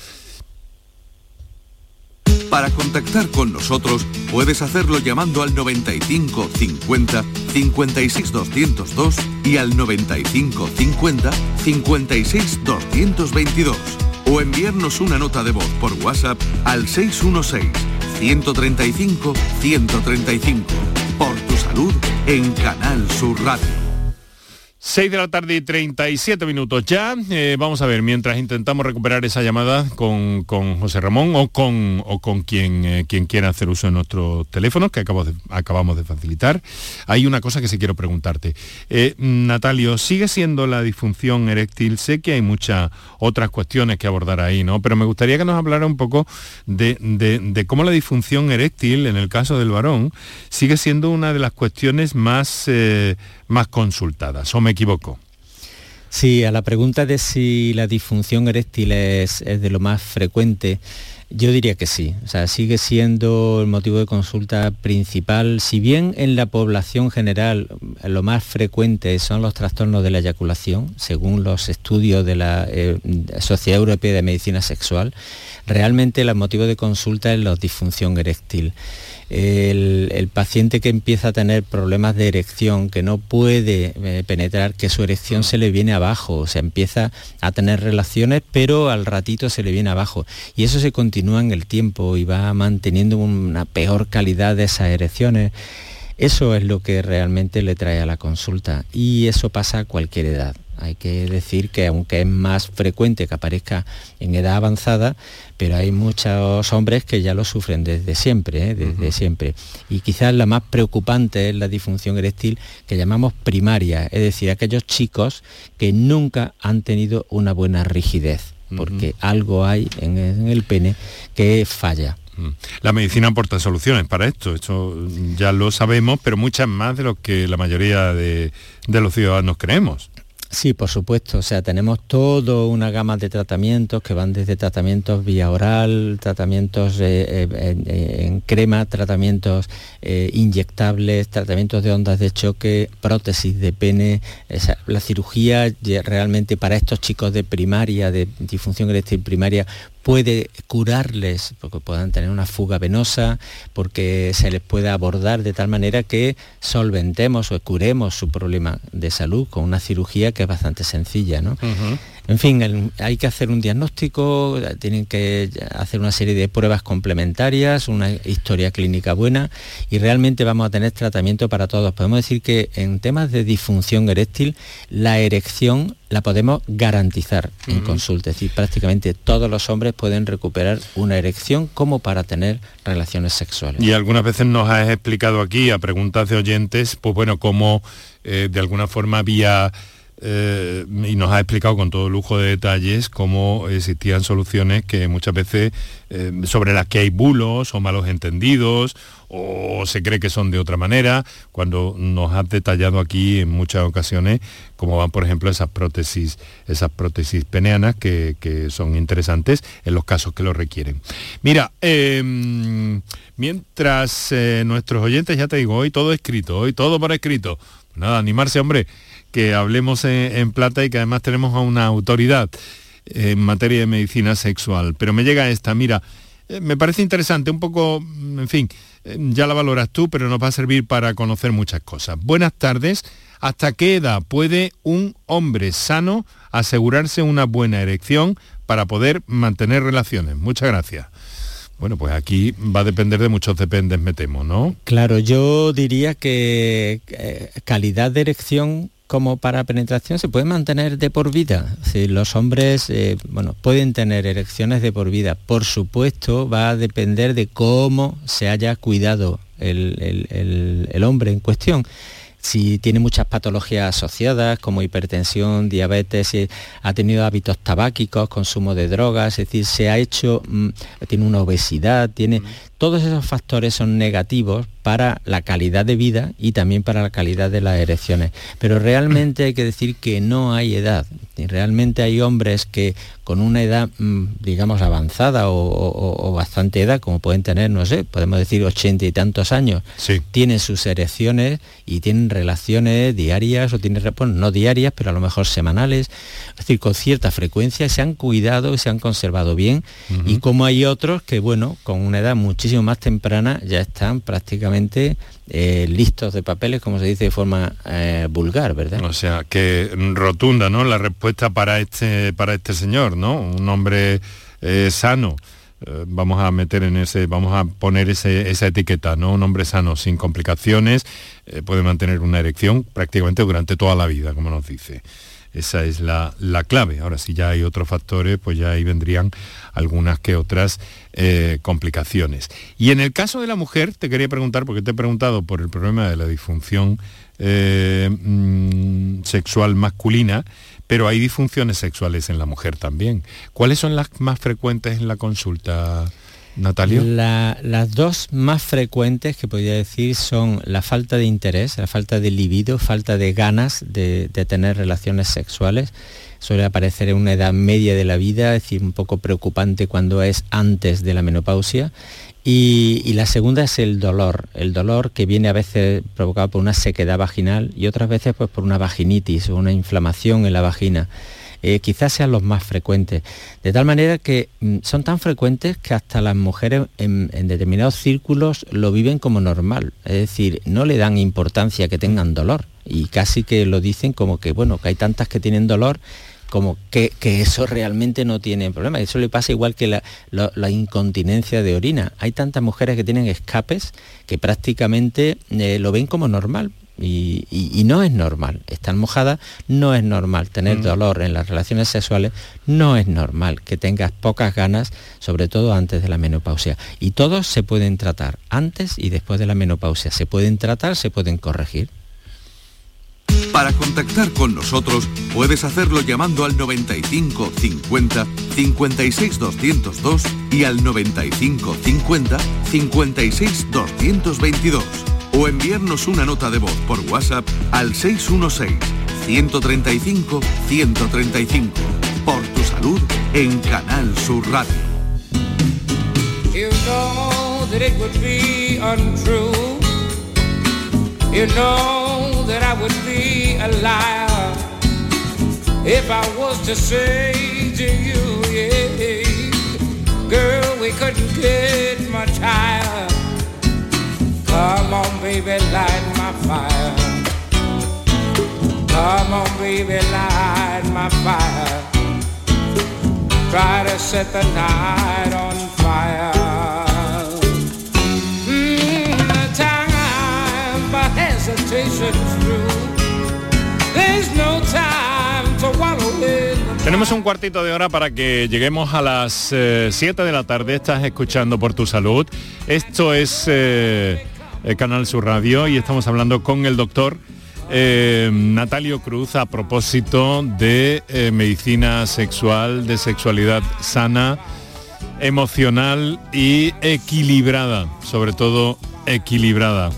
Speaker 5: Para contactar con nosotros puedes hacerlo llamando al 95 50 56 202 y al 95 50 56 222 o enviarnos una nota de voz por WhatsApp al 616 135 135 por tu salud en Canal Sur Radio.
Speaker 3: 6 de la tarde y 37 minutos ya. Eh, vamos a ver, mientras intentamos recuperar esa llamada con, José Ramón o con, o con quien, eh, quien quiera hacer uso de nuestro teléfono, que acabamos de, acabamos de facilitar, hay una cosa que sí quiero preguntarte. Eh, Natalio, ¿sigue siendo la disfunción eréctil? Sé que hay muchas otras cuestiones que abordar ahí, ¿no? Pero me gustaría que nos hablara un poco de, de cómo la disfunción eréctil, en el caso del varón, sigue siendo una de las cuestiones más más consultadas, ¿o me equivoco?
Speaker 4: Sí, a la pregunta de si la disfunción eréctil es, de lo más frecuente, yo diría que sí, o sea, sigue siendo el motivo de consulta principal, si bien en la población general lo más frecuente son los trastornos de la eyaculación, según los estudios de la eh, Sociedad Europea de Medicina Sexual, realmente el motivo de consulta es la disfunción eréctil el, paciente que empieza a tener problemas de erección, que no puede eh, penetrar, que su erección se le viene abajo, o sea, empieza a tener relaciones, pero al ratito se le viene abajo. Y eso se continúa en el tiempo y va manteniendo una peor calidad de esas erecciones. Eso es lo que realmente le trae a la consulta y eso pasa a cualquier edad. Hay que decir que aunque es más frecuente que aparezca en edad avanzada, pero hay muchos hombres que ya lo sufren desde siempre, ¿eh? desde siempre. Y quizás la más preocupante es la disfunción eréctil que llamamos primaria, es decir, aquellos chicos que nunca han tenido una buena rigidez, porque algo hay en, el pene que falla.
Speaker 3: Mm. La medicina aporta soluciones para esto, esto ya lo sabemos, pero muchas más de lo que la mayoría de los ciudadanos creemos.
Speaker 4: Sí, por supuesto. O sea, tenemos toda una gama de tratamientos que van desde tratamientos vía oral, tratamientos eh, eh, en, crema, tratamientos eh, inyectables, tratamientos de ondas de choque, prótesis de pene. la cirugía realmente para estos chicos de primaria, de disfunción eréctil primaria, puede curarles, porque puedan tener una fuga venosa, porque se les puede abordar de tal manera que solventemos o curemos su problema de salud con una cirugía que es bastante sencilla. En fin, hay que hacer un diagnóstico, tienen que hacer una serie de pruebas complementarias, una historia clínica buena y realmente vamos a tener tratamiento para todos. Podemos decir que en temas de disfunción eréctil, la erección la podemos garantizar en consulta. Es decir, prácticamente todos los hombres pueden recuperar una erección como para tener relaciones sexuales.
Speaker 3: Y algunas veces nos has explicado aquí a preguntas de oyentes, pues bueno, cómo eh, de alguna forma había eh, y nos ha explicado con todo lujo de detalles cómo existían soluciones que muchas veces eh, sobre las que hay bulos o malos entendidos o se cree que son de otra manera, cuando nos ha detallado aquí en muchas ocasiones cómo van, por ejemplo, esas prótesis, esas prótesis peneanas que, son interesantes en los casos que lo requieren. Mira, em, mientras eh, nuestros oyentes, ya te digo, hoy todo escrito, hoy todo por escrito, nada, animarse, hombre, que hablemos en, plata y que además tenemos a una autoridad en materia de medicina sexual. Pero me llega esta, mira, eh, me parece interesante, un poco, en fin, eh, ya la valoras tú, pero nos va a servir para conocer muchas cosas. Buenas tardes. ¿Hasta qué edad puede un hombre sano asegurarse una buena erección para poder mantener relaciones? Muchas gracias. Bueno, pues aquí va a depender de muchos dependes, me temo, ¿no?
Speaker 4: Claro, yo diría que eh, calidad de erección como para penetración se puede mantener de por vida. Si los hombres eh, bueno, pueden tener erecciones de por vida. Por supuesto, va a depender de cómo se haya cuidado el, hombre en cuestión si tiene muchas patologías asociadas como hipertensión, diabetes, si ha tenido hábitos tabáquicos, consumo de drogas, es decir, se ha hecho, mm, tiene una obesidad, tiene, todos esos factores son negativos para la calidad de vida y también para la calidad de las erecciones. Pero realmente hay que decir que no hay edad. Realmente hay hombres que con una edad, mm, digamos, avanzada o, bastante edad, como pueden tener, no sé, podemos decir ochenta y tantos años, tienen sus erecciones y tienen relaciones diarias o tienen, bueno, no diarias, pero a lo mejor semanales, es decir, con cierta frecuencia, se han cuidado y se han conservado bien. Y como hay otros que, bueno, con una edad muchísimo más temprana ya están prácticamente eh, listos de papeles, como se dice de forma eh, vulgar, ¿verdad?
Speaker 3: O sea, que rotunda, ¿no? La respuesta para este, para este señor, ¿no? Un hombre eh, sano. vamos a meter en ese, vamos a poner esa etiqueta, ¿no? Un hombre sano, sin complicaciones, puede mantener una erección prácticamente durante toda la vida, como nos dice. Esa es la, clave. Ahora, si ya hay otros factores, pues ya ahí vendrían algunas que otras eh, complicaciones. Y en el caso de la mujer, te quería preguntar, porque te he preguntado por el problema de la disfunción eh, mm, sexual masculina, pero hay disfunciones sexuales en la mujer también. ¿Cuáles son las más frecuentes en la consulta? Natalia.
Speaker 4: las dos más frecuentes que podría decir son la falta de interés, la falta de libido, falta de ganas de, tener relaciones sexuales. Suele aparecer en una edad media de la vida, es decir, un poco preocupante cuando es antes de la menopausia. Y, y, la segunda es el dolor, el dolor que viene a veces provocado por una sequedad vaginal y otras veces pues, por una vaginitis o una inflamación en la vagina. Eh, quizás sean los más frecuentes. De tal manera que mm, son tan frecuentes que hasta las mujeres en, determinados círculos lo viven como normal. Es decir, no le dan importancia que tengan dolor y casi que lo dicen como que, bueno, que hay tantas que tienen dolor como que, eso realmente no tiene problema. Eso le pasa igual que la, incontinencia de orina. Hay tantas mujeres que tienen escapes que prácticamente eh, lo ven como normal. Y, no es normal. Estar mojada no es normal. Tener mm. dolor en las relaciones sexuales no es normal. Que tengas pocas ganas, sobre todo antes de la menopausia. Y todos se pueden tratar antes y después de la menopausia. Se pueden tratar, se pueden corregir.
Speaker 5: Para contactar con nosotros puedes hacerlo llamando al 95 50 56 202 y al 95 50 56 222 o enviarnos una nota de voz por WhatsApp al 616-135-135. Por tu salud en Canal Sur Radio. You know that it would be untrue. You know that I would be a liar if I was to say to you, yeah, girl, we couldn't get much higher. Come on, baby, light my fire. Come on, baby, light my fire.
Speaker 12: try to set the night on fire. Mm, the time for hesitation's through. There's no time to wallow in
Speaker 3: Tenemos un cuartito de hora para que lleguemos a las 7 de la tarde. Estás escuchando por tu salud. Esto es eh, el Canal Sur Radio y estamos hablando con el doctor eh, Natalio Cruz a propósito de eh, medicina sexual, de sexualidad sana, emocional y equilibrada, sobre todo equilibrada.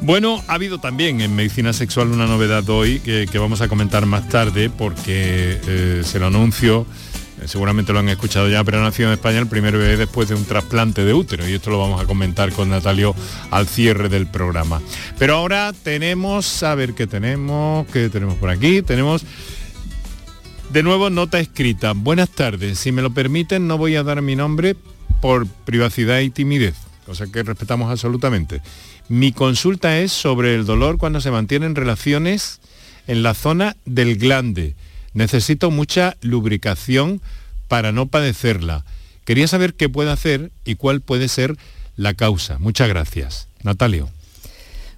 Speaker 3: Bueno, ha habido también en medicina sexual una novedad hoy que, que vamos a comentar más tarde porque eh, se lo anuncio, eh, seguramente lo han escuchado ya, pero ha nacido en España el primer bebé después de un trasplante de útero y esto lo vamos a comentar con Natalio al cierre del programa. Pero ahora tenemos, a ver qué tenemos, qué tenemos por aquí, tenemos de nuevo nota escrita. Buenas tardes, si me lo permiten no voy a dar mi nombre por privacidad y timidez, cosa que respetamos absolutamente. Mi consulta es sobre el dolor cuando se mantienen relaciones en la zona del glande. Necesito mucha lubricación para no padecerla. Quería saber qué puedo hacer y cuál puede ser la causa. Muchas gracias. Natalio.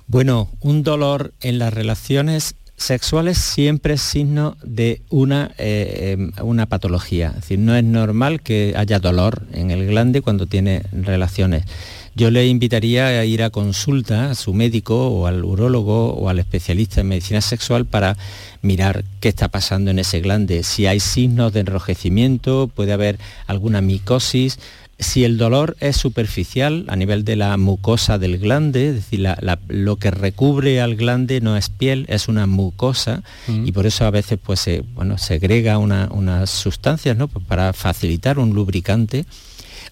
Speaker 4: Bueno, un dolor en las relaciones sexuales siempre es signo de una, eh, eh, una patología. Es decir, no es normal que haya dolor en el glande cuando tiene relaciones. Yo le invitaría a ir a consulta a su médico o al urólogo o al especialista en medicina sexual para mirar qué está pasando en ese glande, si hay signos de enrojecimiento, puede haber alguna micosis, si el dolor es superficial a nivel de la mucosa del glande, es decir, la- la- lo que recubre al glande no es piel, es una mucosa y por eso a veces pues se bueno, segrega una- unas sustancias ¿no? Pues para facilitar un lubricante.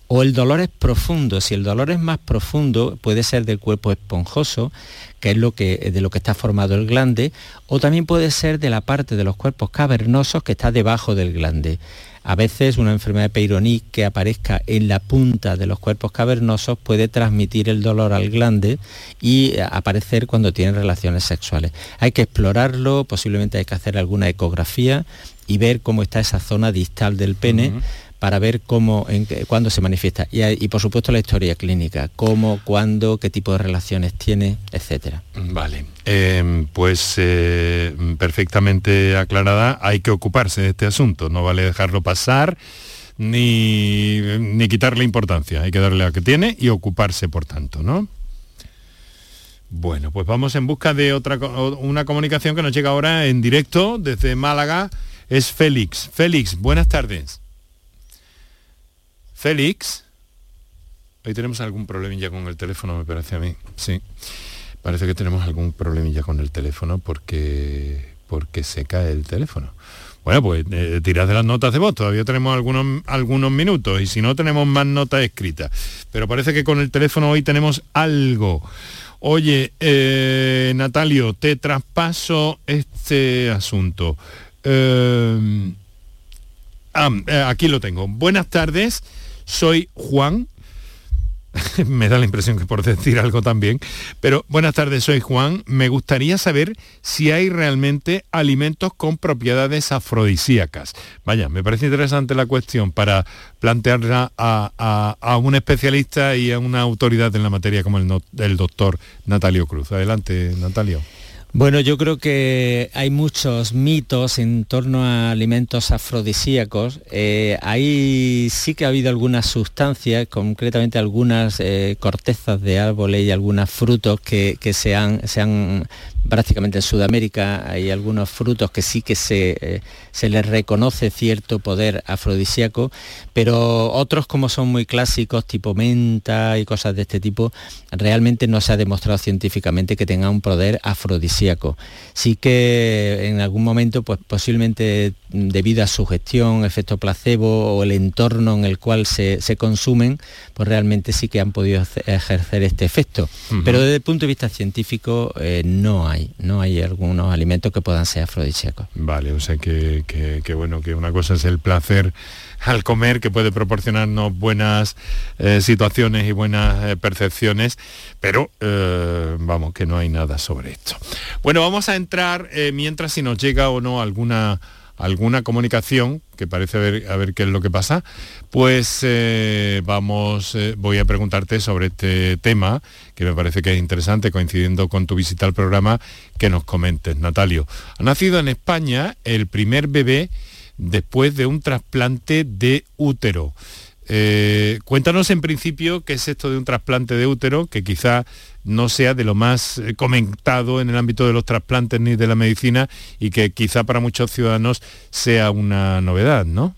Speaker 4: O el dolor es profundo, si el dolor es más profundo puede ser del cuerpo esponjoso, que es lo que, de lo que está formado el glande, o también puede ser de la parte de los cuerpos cavernosos que está debajo del glande. A veces una enfermedad de Peyronie que aparezca en la punta de los cuerpos cavernosos puede transmitir el dolor al glande y eh, aparecer cuando tienen relaciones sexuales. Hay que explorarlo, posiblemente hay que hacer alguna ecografía y ver cómo está esa zona distal del pene para ver cómo, en cuándo se manifiesta. Y, y, por supuesto la historia clínica, cómo, cuándo, qué tipo de relaciones tiene, etcétera.
Speaker 3: Vale, eh, pues eh, perfectamente aclarada, hay que ocuparse de este asunto, no vale dejarlo pasar ni, ni quitarle importancia, hay que darle a que tiene y ocuparse por tanto, ¿no? Bueno, pues vamos en busca de otra una comunicación que nos llega ahora en directo desde Málaga, es Félix. Félix, buenas tardes. Félix. Hoy tenemos algún problemilla con el teléfono, me parece a mí. Sí. Parece que tenemos algún problemilla con el teléfono porque, porque se cae el teléfono. Bueno, pues eh, tirad de las notas de voz, todavía tenemos algunos, algunos minutos y si no tenemos más notas escritas. Pero parece que con el teléfono hoy tenemos algo. Oye, eh, Natalio, te traspaso este asunto. Eh, ah, eh, aquí lo tengo. Buenas tardes, soy Juan. Me da la impresión que por decir algo también. Pero buenas tardes, soy Juan. Me gustaría saber si hay realmente alimentos con propiedades afrodisíacas. Vaya, me parece interesante la cuestión para plantearla a, a- a un especialista y a una autoridad en la materia como el, no- el doctor Natalio Cruz. Adelante, Natalio.
Speaker 4: Bueno, yo creo que hay muchos mitos en torno a alimentos afrodisíacos. Eh, ahí sí que ha habido algunas sustancias, concretamente algunas eh, cortezas de árboles y algunos frutos que, que se, han, se han, prácticamente en Sudamérica, hay algunos frutos que sí que se, eh, se les reconoce cierto poder afrodisíaco, pero otros como son muy clásicos, tipo menta y cosas de este tipo, realmente no se ha demostrado científicamente que tengan un poder afrodisíaco. Sí que en algún momento, pues posiblemente debido a su gestión, efecto placebo o el entorno en el cual se, se consumen, pues realmente sí que han podido ejercer este efecto. Pero desde el punto de vista científico eh, no hay, no hay algunos alimentos que puedan ser afrodisíacos.
Speaker 3: Vale, o sea que, que- que bueno, que una cosa es el placer al comer, que puede proporcionarnos buenas eh, situaciones y buenas eh, percepciones, pero eh, vamos, que no hay nada sobre esto. Bueno, vamos a entrar, mientras si nos llega o no alguna alguna comunicación, que parece a ver, a ver qué es lo que pasa, pues vamos, voy a preguntarte sobre este tema, que me parece que es interesante, coincidiendo con tu visita al programa, que nos comentes, Natalio. Ha nacido en España el primer bebé después de un trasplante de útero. Eh, cuéntanos en principio qué es esto de un trasplante de útero, que quizá no sea de lo más eh, comentado en el ámbito de los trasplantes ni de la medicina y que quizá para muchos ciudadanos sea una novedad, ¿no?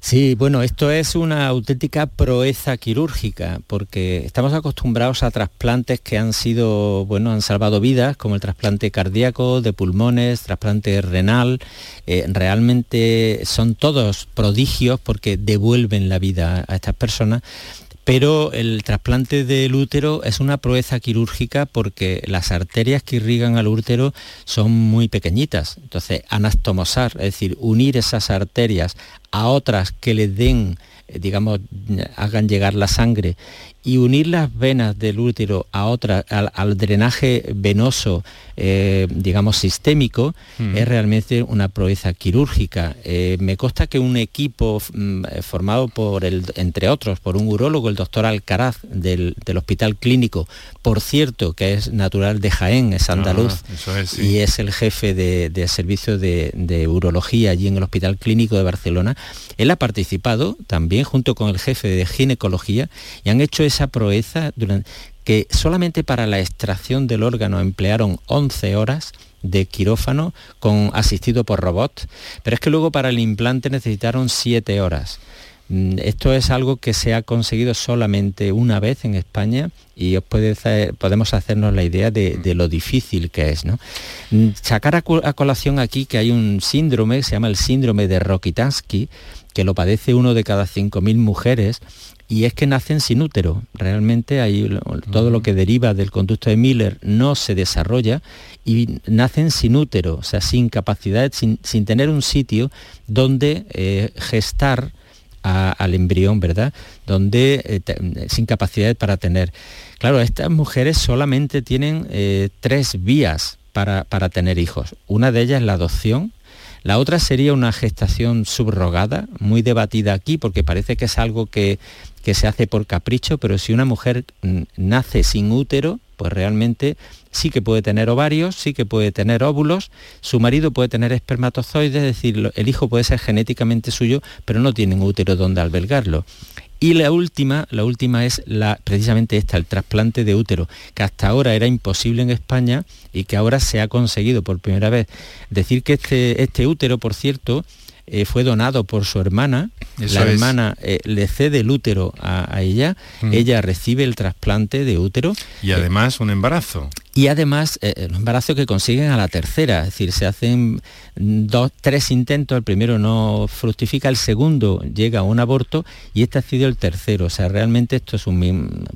Speaker 4: Sí, bueno, esto es una auténtica proeza quirúrgica, porque estamos acostumbrados a trasplantes que han sido, bueno, han salvado vidas, como el trasplante cardíaco, de pulmones, trasplante renal. Eh, realmente son todos prodigios porque devuelven la vida a estas personas pero el trasplante del útero es una proeza quirúrgica porque las arterias que irrigan al útero son muy pequeñitas. Entonces, anastomosar, es decir, unir esas arterias a otras que le den, eh, digamos, hagan llegar la sangre y unir las venas del útero a otra, al, drenaje venoso, eh, digamos, sistémico, mm. es realmente una proeza quirúrgica. Eh, me consta que un equipo mm, formado por, el, entre otros, por un urólogo, el doctor Alcaraz, del, Hospital Clínico, por cierto, que es natural de Jaén, es andaluz,
Speaker 3: ah,
Speaker 4: y es el jefe de, servicio de, de urología allí en el Hospital Clínico de Barcelona, él ha participado también junto con el jefe de ginecología y han hecho ese esa proeza durante, que solamente para la extracción del órgano emplearon 11 horas de quirófano con, asistido por robot, pero es que luego para el implante necesitaron 7 horas. Mm, esto es algo que se ha conseguido solamente una vez en España y os puede podemos hacernos la idea de, lo difícil que es. ¿no? Mm, sacar a, colación aquí que hay un síndrome, se llama el síndrome de Rokitansky, que lo padece uno de cada 5.000 mujeres y es que nacen sin útero. Realmente hay, todo lo que deriva del conducto de Miller no se desarrolla y nacen sin útero, o sea, sin capacidad, sin, tener un sitio donde eh, gestar al embrión, ¿verdad? Donde, eh, sin capacidad para tener. Claro, estas mujeres solamente tienen eh, tres vías para, para tener hijos. Una de ellas es la adopción, la otra sería una gestación subrogada, muy debatida aquí porque parece que es algo que que se hace por capricho, pero si una mujer nace sin útero, pues realmente sí que puede tener ovarios, sí que puede tener óvulos, su marido puede tener espermatozoides, es decir, el hijo puede ser genéticamente suyo, pero no tienen útero donde albergarlo. Y la última, la última es la, precisamente esta, el trasplante de útero, que hasta ahora era imposible en España y que ahora se ha conseguido por primera vez. Decir que este, este útero, por cierto, eh, fue donado por su hermana, la hermana eh, le cede el útero a, ella, mm. ella recibe el trasplante de útero.
Speaker 3: Y además un embarazo.
Speaker 4: Y además eh, un embarazo que consiguen a la tercera, es decir, se hacen dos, tres intentos, el primero no fructifica, el segundo llega a un aborto y este ha sido el tercero. O sea, realmente esto es un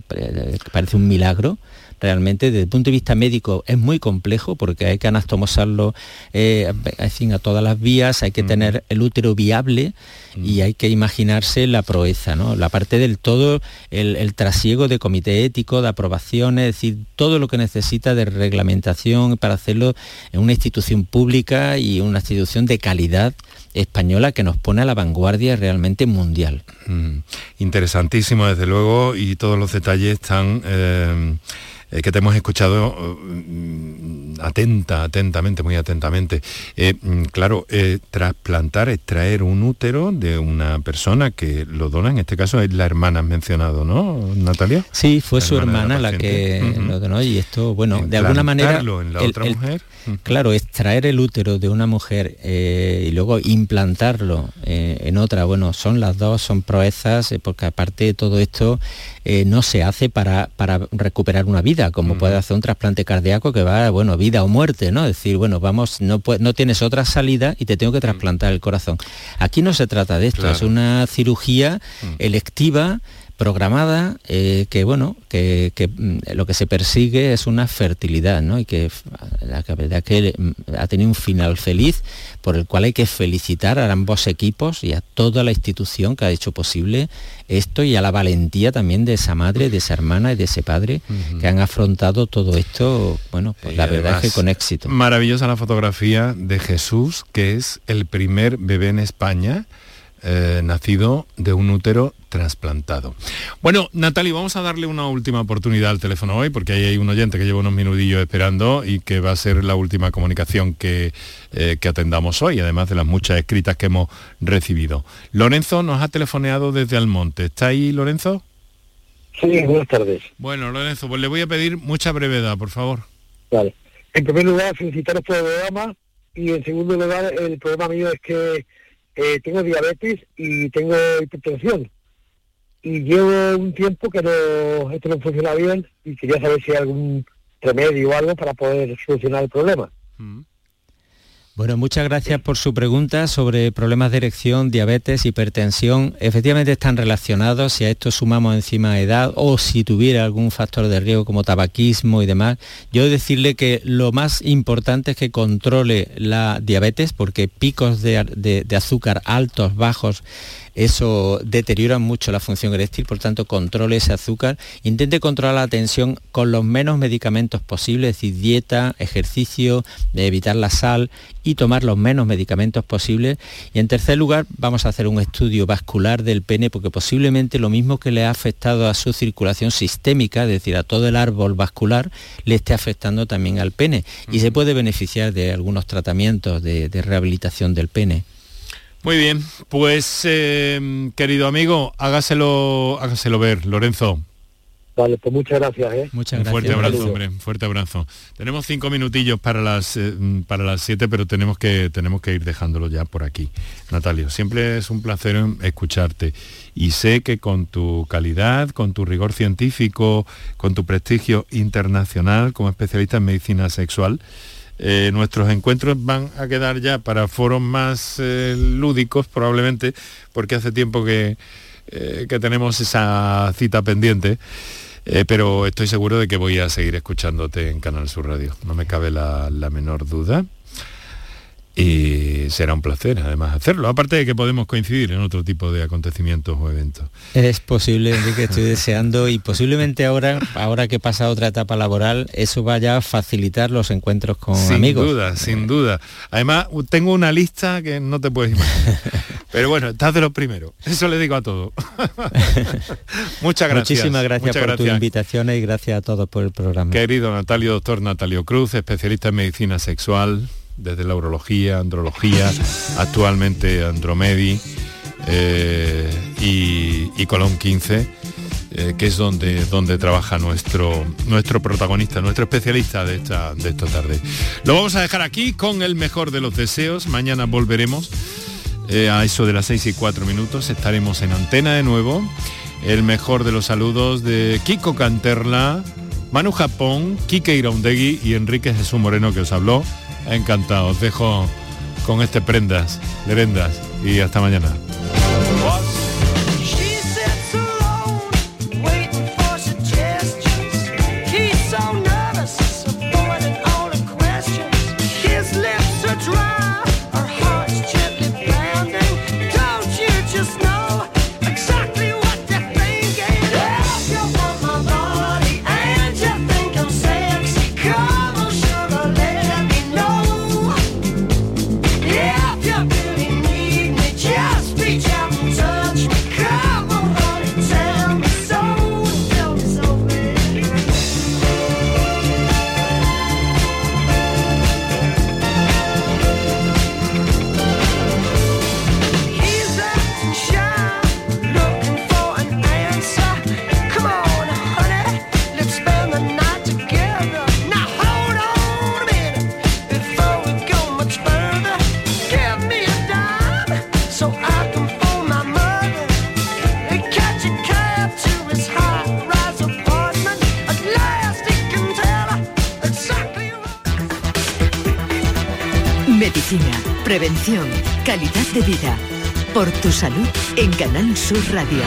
Speaker 4: parece un milagro realmente desde el punto de vista médico es muy complejo porque hay que anastomosarlo eh, a todas las vías, hay que tener el útero viable y hay que imaginarse la proeza, ¿no? la parte del todo, el, trasiego de comité ético, de aprobaciones, es decir, todo lo que necesita de reglamentación para hacerlo en una institución pública y una institución de calidad española que nos pone a la vanguardia realmente mundial.
Speaker 3: Interesantísimo, desde luego, y todos los detalles están... Eh, eh, que te hemos escuchado mm, atenta, atentamente, muy atentamente. Eh, mm, claro, eh, trasplantar, extraer un útero de una persona que lo dona, en este caso es la hermana mencionado, ¿no, Natalia?
Speaker 4: Sí, fue su hermana, la, que lo donó y esto, bueno, de alguna manera...
Speaker 3: en la otra mujer.
Speaker 4: Claro, extraer el útero de una mujer y luego implantarlo en otra, bueno, son las dos, son proezas, porque aparte de todo esto no se hace para, para recuperar una vida como puede hacer un trasplante cardíaco que va, bueno, vida o muerte, ¿no? Es decir, bueno, vamos, no, no tienes otra salida y te tengo que trasplantar el corazón. Aquí no se trata de esto, es una cirugía electiva programada, eh, que bueno, que, mm, lo que se persigue es una fertilidad, ¿no? Y que la verdad que mm, ha tenido un final feliz por el cual hay que felicitar a ambos equipos y a toda la institución que ha hecho posible esto y a la valentía también de esa madre, de esa hermana y de ese padre que han afrontado todo esto, bueno, pues la verdad es que con éxito.
Speaker 3: Maravillosa la fotografía de Jesús, que es el primer bebé en España eh, nacido de un útero trasplantado. Bueno, Natalie, vamos a darle una última oportunidad al teléfono hoy, porque ahí hay un oyente que lleva unos minutillos esperando y que va a ser la última comunicación que, eh, que atendamos hoy, además de las muchas escritas que hemos recibido. Lorenzo nos ha telefoneado desde Almonte. ¿Está ahí, Lorenzo?
Speaker 13: Sí, buenas tardes.
Speaker 3: Bueno, Lorenzo, pues le voy a pedir mucha brevedad, por favor.
Speaker 13: Vale. En primer lugar, felicitaros por el programa y en segundo lugar, el problema mío es que eh, tengo diabetes y tengo hipertensión. Y llevo un tiempo que no, esto no funciona bien y quería saber si hay algún remedio o algo para poder solucionar el problema. Mm.
Speaker 4: Bueno, muchas gracias por su pregunta sobre problemas de erección, diabetes, hipertensión. Efectivamente están relacionados, si a esto sumamos encima edad o si tuviera algún factor de riesgo como tabaquismo y demás. Yo decirle que lo más importante es que controle la diabetes porque picos de, de azúcar altos, bajos, eso deteriora mucho la función eréctil, por tanto controle ese azúcar, intente controlar la tensión con los menos medicamentos posibles, es decir, dieta, ejercicio, evitar la sal y tomar los menos medicamentos posibles. Y en tercer lugar, vamos a hacer un estudio vascular del pene, porque posiblemente lo mismo que le ha afectado a su circulación sistémica, es decir, a todo el árbol vascular, le esté afectando también al pene. Y se puede beneficiar de algunos tratamientos de rehabilitación del pene.
Speaker 3: Muy bien, pues eh, querido amigo, hágaselo, hágaselo ver, Lorenzo.
Speaker 13: Vale, pues muchas gracias. ¿eh?
Speaker 4: Muchas
Speaker 3: un fuerte abrazo, hombre, un fuerte abrazo. Tenemos cinco minutillos para las eh, para las siete, pero tenemos que tenemos que ir dejándolo ya por aquí. Natalio, siempre es un placer escucharte y sé que con tu calidad, con tu rigor científico, con tu prestigio internacional como especialista en medicina sexual, eh, nuestros encuentros van a quedar ya para foros más eh, lúdicos probablemente, porque hace tiempo que, que tenemos esa cita pendiente. Pero estoy seguro de que voy a seguir escuchándote en Canal Sur Radio, no me cabe la menor duda y será un placer además hacerlo, aparte de que podemos coincidir en otro tipo de acontecimientos o eventos.
Speaker 4: Es posible, Enrique, estoy deseando y posiblemente ahora, ahora que pasa otra etapa laboral, eso vaya a facilitar los encuentros con amigos.
Speaker 3: Sin duda, sin duda. Además, tengo una lista que no te puedes imaginar. Pero bueno, estás de los primeros. Eso le digo a todos. Muchas gracias.
Speaker 4: Muchísimas gracias por tu invitación y gracias a todos por el programa.
Speaker 3: Querido Natalio, doctor Natalio Cruz, especialista en medicina sexual, desde la urología, andrología, actualmente Andromedi eh, y, Colón 15, eh, que es donde, donde trabaja nuestro, nuestro protagonista, nuestro especialista de esta, de esta tarde. Lo vamos a dejar aquí con el mejor de los deseos. Mañana volveremos eh, a eso de las 6 y 4 minutos. Estaremos en antena de nuevo. El mejor de los saludos de Kiko Canterla, Manu Japón, Kike Iraundegui y Enrique Jesús Moreno que os habló. Encantado, os dejo con este prendas, lerendas y hasta mañana.
Speaker 6: Prevención, calidad de vida. Por tu salud en Canal Sur Radio.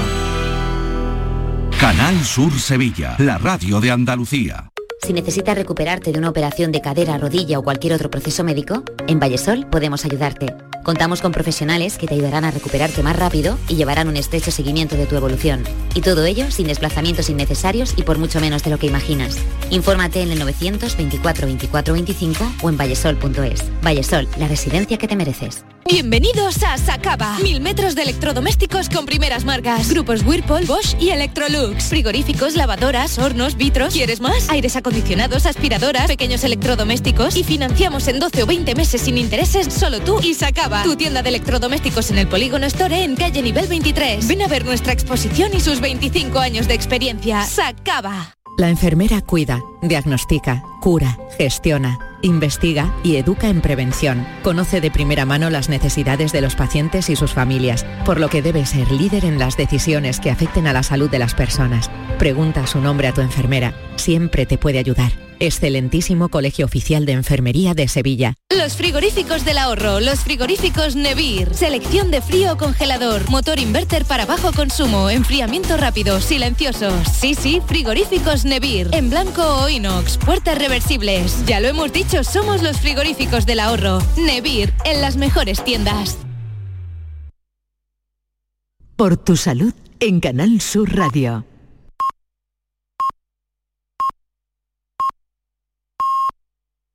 Speaker 7: Canal Sur Sevilla, la radio de Andalucía.
Speaker 14: Si necesitas recuperarte de una operación de cadera, rodilla o cualquier otro proceso médico, en Vallesol podemos ayudarte. Contamos con profesionales que te ayudarán a recuperarte más rápido y llevarán un estrecho seguimiento de tu evolución. Y todo ello sin desplazamientos innecesarios y por mucho menos de lo que imaginas. Infórmate en el 924 24 25 o en vallesol.es. Vallesol, la residencia que te mereces.
Speaker 15: Bienvenidos a Sacaba. Mil metros de electrodomésticos con primeras marcas. Grupos Whirlpool, Bosch y Electrolux. Frigoríficos, lavadoras, hornos, vitros. ¿Quieres más? Aires acondicionados, aspiradoras, pequeños electrodomésticos. Y financiamos en 12 o 20 meses sin intereses solo tú y Sacaba. Tu tienda de electrodomésticos en el Polígono Store en calle nivel 23. Ven a ver nuestra exposición y sus 25 años de experiencia. Sacaba.
Speaker 2: La enfermera cuida, diagnostica, cura, gestiona, investiga y educa en prevención. Conoce de primera mano las necesidades de los pacientes y sus familias, por lo que debe ser líder en las decisiones que afecten a la salud de las personas. Pregunta su nombre a tu enfermera, siempre te puede ayudar. Excelentísimo Colegio Oficial de Enfermería de Sevilla.
Speaker 15: Los frigoríficos del ahorro, los frigoríficos Nevir. Selección de frío congelador, motor inverter para bajo consumo, enfriamiento rápido, silenciosos. Sí, sí, frigoríficos Nevir. En blanco o inox, puertas reversibles. Ya lo hemos dicho, somos los frigoríficos del ahorro. Nevir, en las mejores tiendas.
Speaker 6: Por tu salud en Canal Sur Radio.